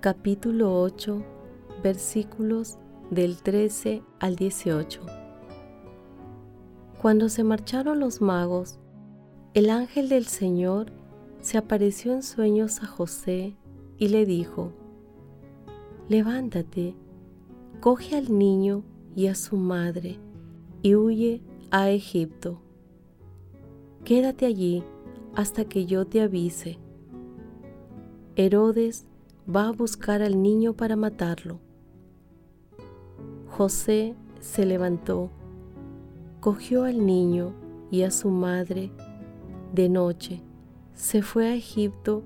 capítulo 8, versículos del 13 al 18. Cuando se marcharon los magos, el ángel del Señor se apareció en sueños a José y le dijo, Levántate, coge al niño y a su madre y huye a Egipto quédate allí hasta que yo te avise. Herodes va a buscar al niño para matarlo. José se levantó, cogió al niño y a su madre de noche, se fue a Egipto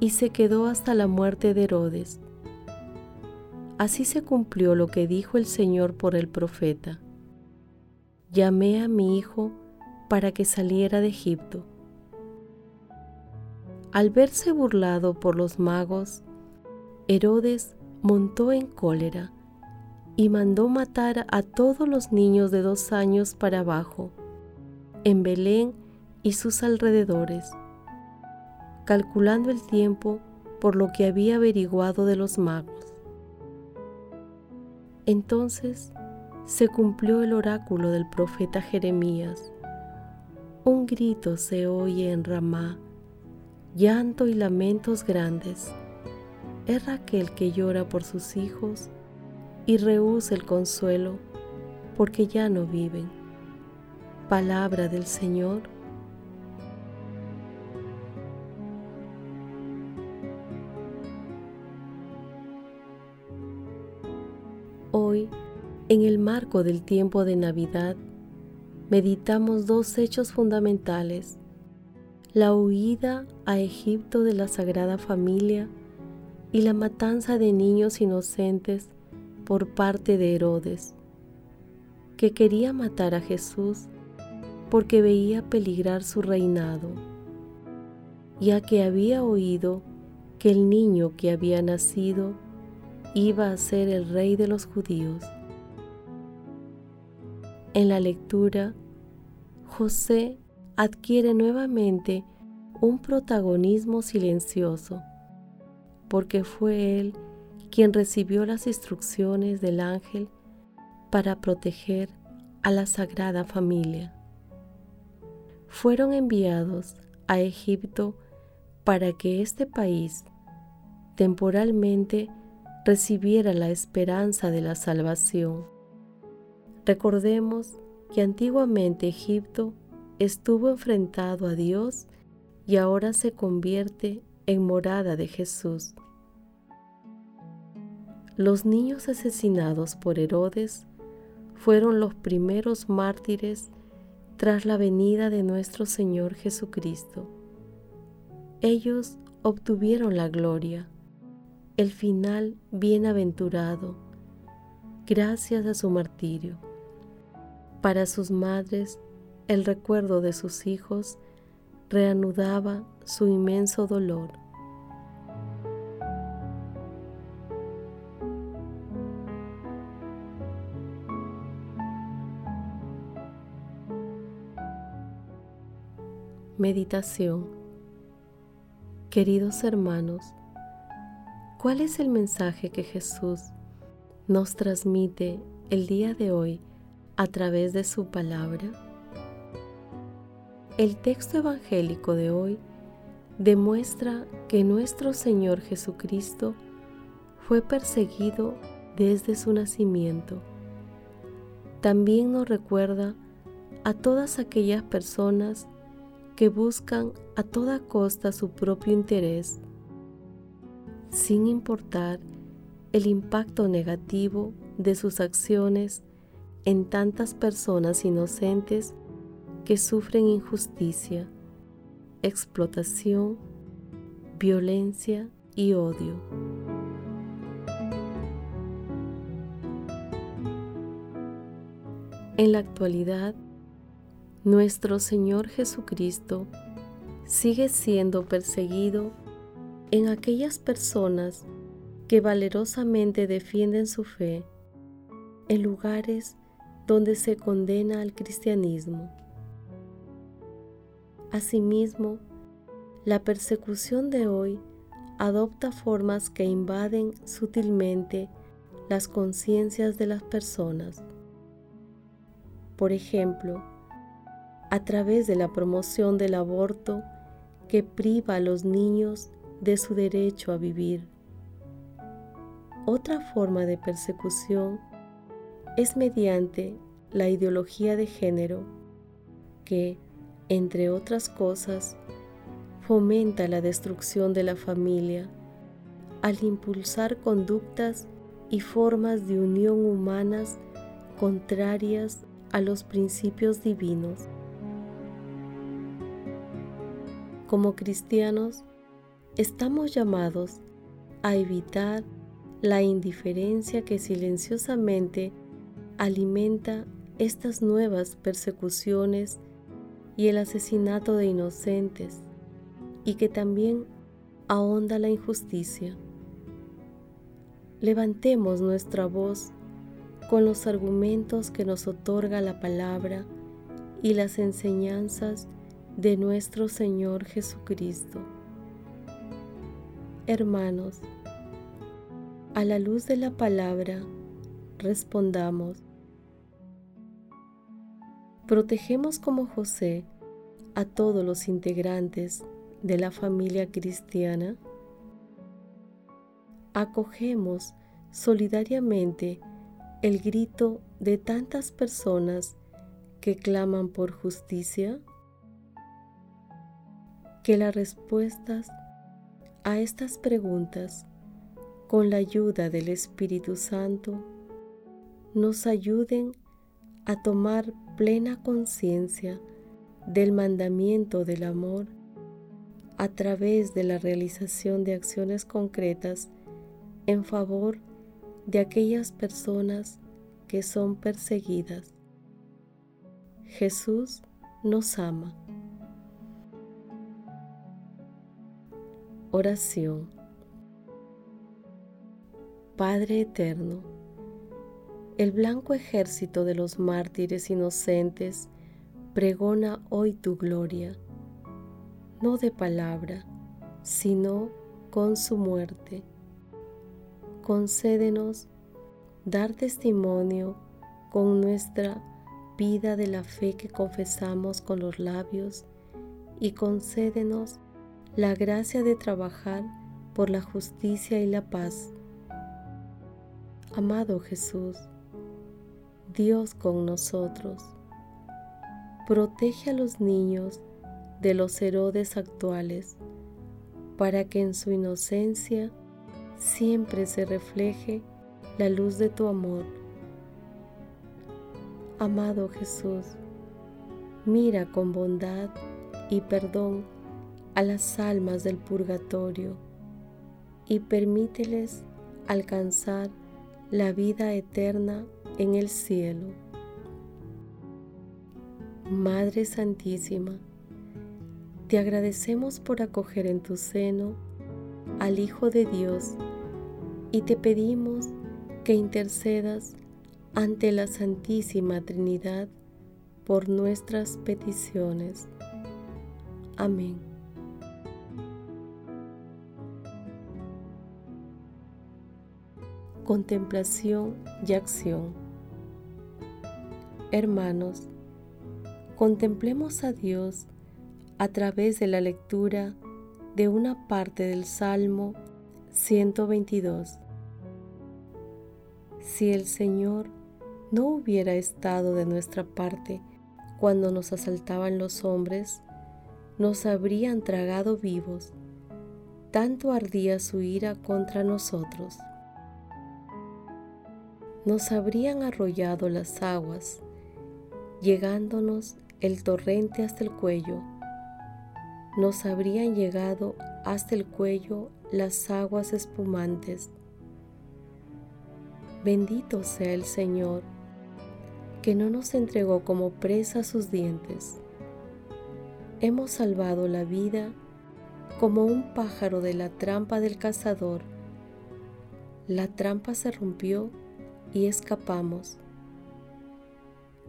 y se quedó hasta la muerte de Herodes. Así se cumplió lo que dijo el Señor por el profeta. Llamé a mi hijo para que saliera de Egipto. Al verse burlado por los magos, Herodes montó en cólera y mandó matar a todos los niños de dos años para abajo, en Belén y sus alrededores, calculando el tiempo por lo que había averiguado de los magos. Entonces se cumplió el oráculo del profeta Jeremías un grito se oye en Ramá, llanto y lamentos grandes. Es Raquel que llora por sus hijos y rehúsa el consuelo porque ya no viven. Palabra del Señor. Hoy, en el marco del tiempo de Navidad, meditamos dos hechos fundamentales, la huida a Egipto de la Sagrada Familia y la matanza de niños inocentes por parte de Herodes, que quería matar a Jesús porque veía peligrar su reinado, ya que había oído que el niño que había nacido iba a ser el rey de los judíos. En la lectura, José adquiere nuevamente un protagonismo silencioso, porque fue él quien recibió las instrucciones del ángel para proteger a la Sagrada Familia. Fueron enviados a Egipto para que este país temporalmente recibiera la esperanza de la salvación. Recordemos que antiguamente Egipto estuvo enfrentado a Dios y ahora se convierte en morada de Jesús. Los niños asesinados por Herodes fueron los primeros mártires tras la venida de nuestro Señor Jesucristo. Ellos obtuvieron la gloria, el final bienaventurado, gracias a su martirio. Para sus madres, el recuerdo de sus hijos reanudaba su inmenso dolor. Meditación Queridos hermanos, ¿cuál es el mensaje que Jesús nos transmite el día de hoy a través de su palabra? El texto evangélico de hoy demuestra que nuestro Señor Jesucristo fue perseguido desde su nacimiento. También nos recuerda a todas aquellas personas que buscan a toda costa su propio interés, sin importar el impacto negativo de sus acciones en tantas personas inocentes que sufren injusticia, explotación, violencia y odio. En la actualidad, nuestro Señor Jesucristo sigue siendo perseguido en aquellas personas que valerosamente defienden su fe en lugares donde se condena al cristianismo. Asimismo, la persecución de hoy adopta formas que invaden sutilmente las conciencias de las personas. Por ejemplo, a través de la promoción del aborto que priva a los niños de su derecho a vivir. Otra forma de persecución es mediante la ideología de género que, entre otras cosas, fomenta la destrucción de la familia al impulsar conductas y formas de unión humanas contrarias a los principios divinos. Como cristianos, estamos llamados a evitar la indiferencia que silenciosamente alimenta estas nuevas persecuciones y el asesinato de inocentes, y que también ahonda la injusticia. Levantemos nuestra voz con los argumentos que nos otorga la palabra y las enseñanzas de nuestro Señor Jesucristo. Hermanos, a la luz de la palabra, respondamos. Protegemos como José a todos los integrantes de la familia cristiana. Acogemos solidariamente el grito de tantas personas que claman por justicia? Que las respuestas a estas preguntas, con la ayuda del Espíritu Santo, nos ayuden a tomar plena conciencia del mandamiento del amor a través de la realización de acciones concretas en favor de aquellas personas que son perseguidas. Jesús nos ama. Oración. Padre Eterno, el blanco ejército de los mártires inocentes pregona hoy tu gloria, no de palabra, sino con su muerte concédenos dar testimonio con nuestra vida de la fe que confesamos con los labios y concédenos la gracia de trabajar por la justicia y la paz. Amado Jesús, Dios con nosotros, protege a los niños de los Herodes actuales, para que en su inocencia siempre se refleje la luz de tu amor. Amado Jesús, mira con bondad y perdón a las almas del purgatorio y permíteles alcanzar la vida eterna en el cielo. Madre Santísima, te agradecemos por acoger en tu seno al Hijo de Dios y te pedimos que intercedas ante la Santísima Trinidad por nuestras peticiones. Amén. Contemplación y acción. Hermanos, contemplemos a Dios a través de la lectura de una parte del Salmo 122. Si el Señor no hubiera estado de nuestra parte cuando nos asaltaban los hombres, nos habrían tragado vivos. Tanto ardía su ira contra nosotros. Nos habrían arrollado las aguas, llegándonos el torrente hasta el cuello. Nos habrían llegado hasta el cuello las aguas espumantes. Bendito sea el Señor, que no nos entregó como presa sus dientes. Hemos salvado la vida como un pájaro de la trampa del cazador. La trampa se rompió y escapamos.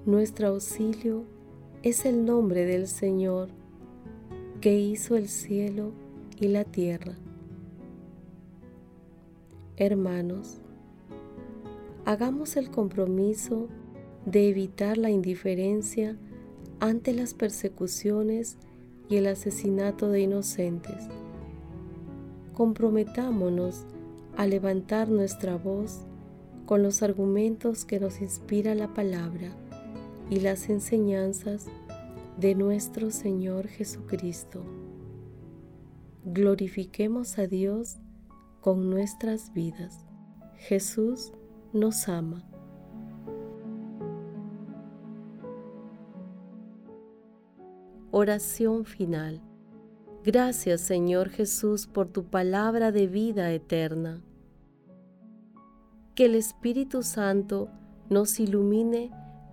Nuestro auxilio es el nombre del Señor que hizo el cielo y la tierra. Hermanos, hagamos el compromiso de evitar la indiferencia ante las persecuciones y el asesinato de inocentes. Comprometámonos a levantar nuestra voz con los argumentos que nos inspira la palabra y las enseñanzas de nuestro Señor Jesucristo. Glorifiquemos a Dios con nuestras vidas. Jesús nos ama. Oración final. Gracias Señor Jesús por tu palabra de vida eterna. Que el Espíritu Santo nos ilumine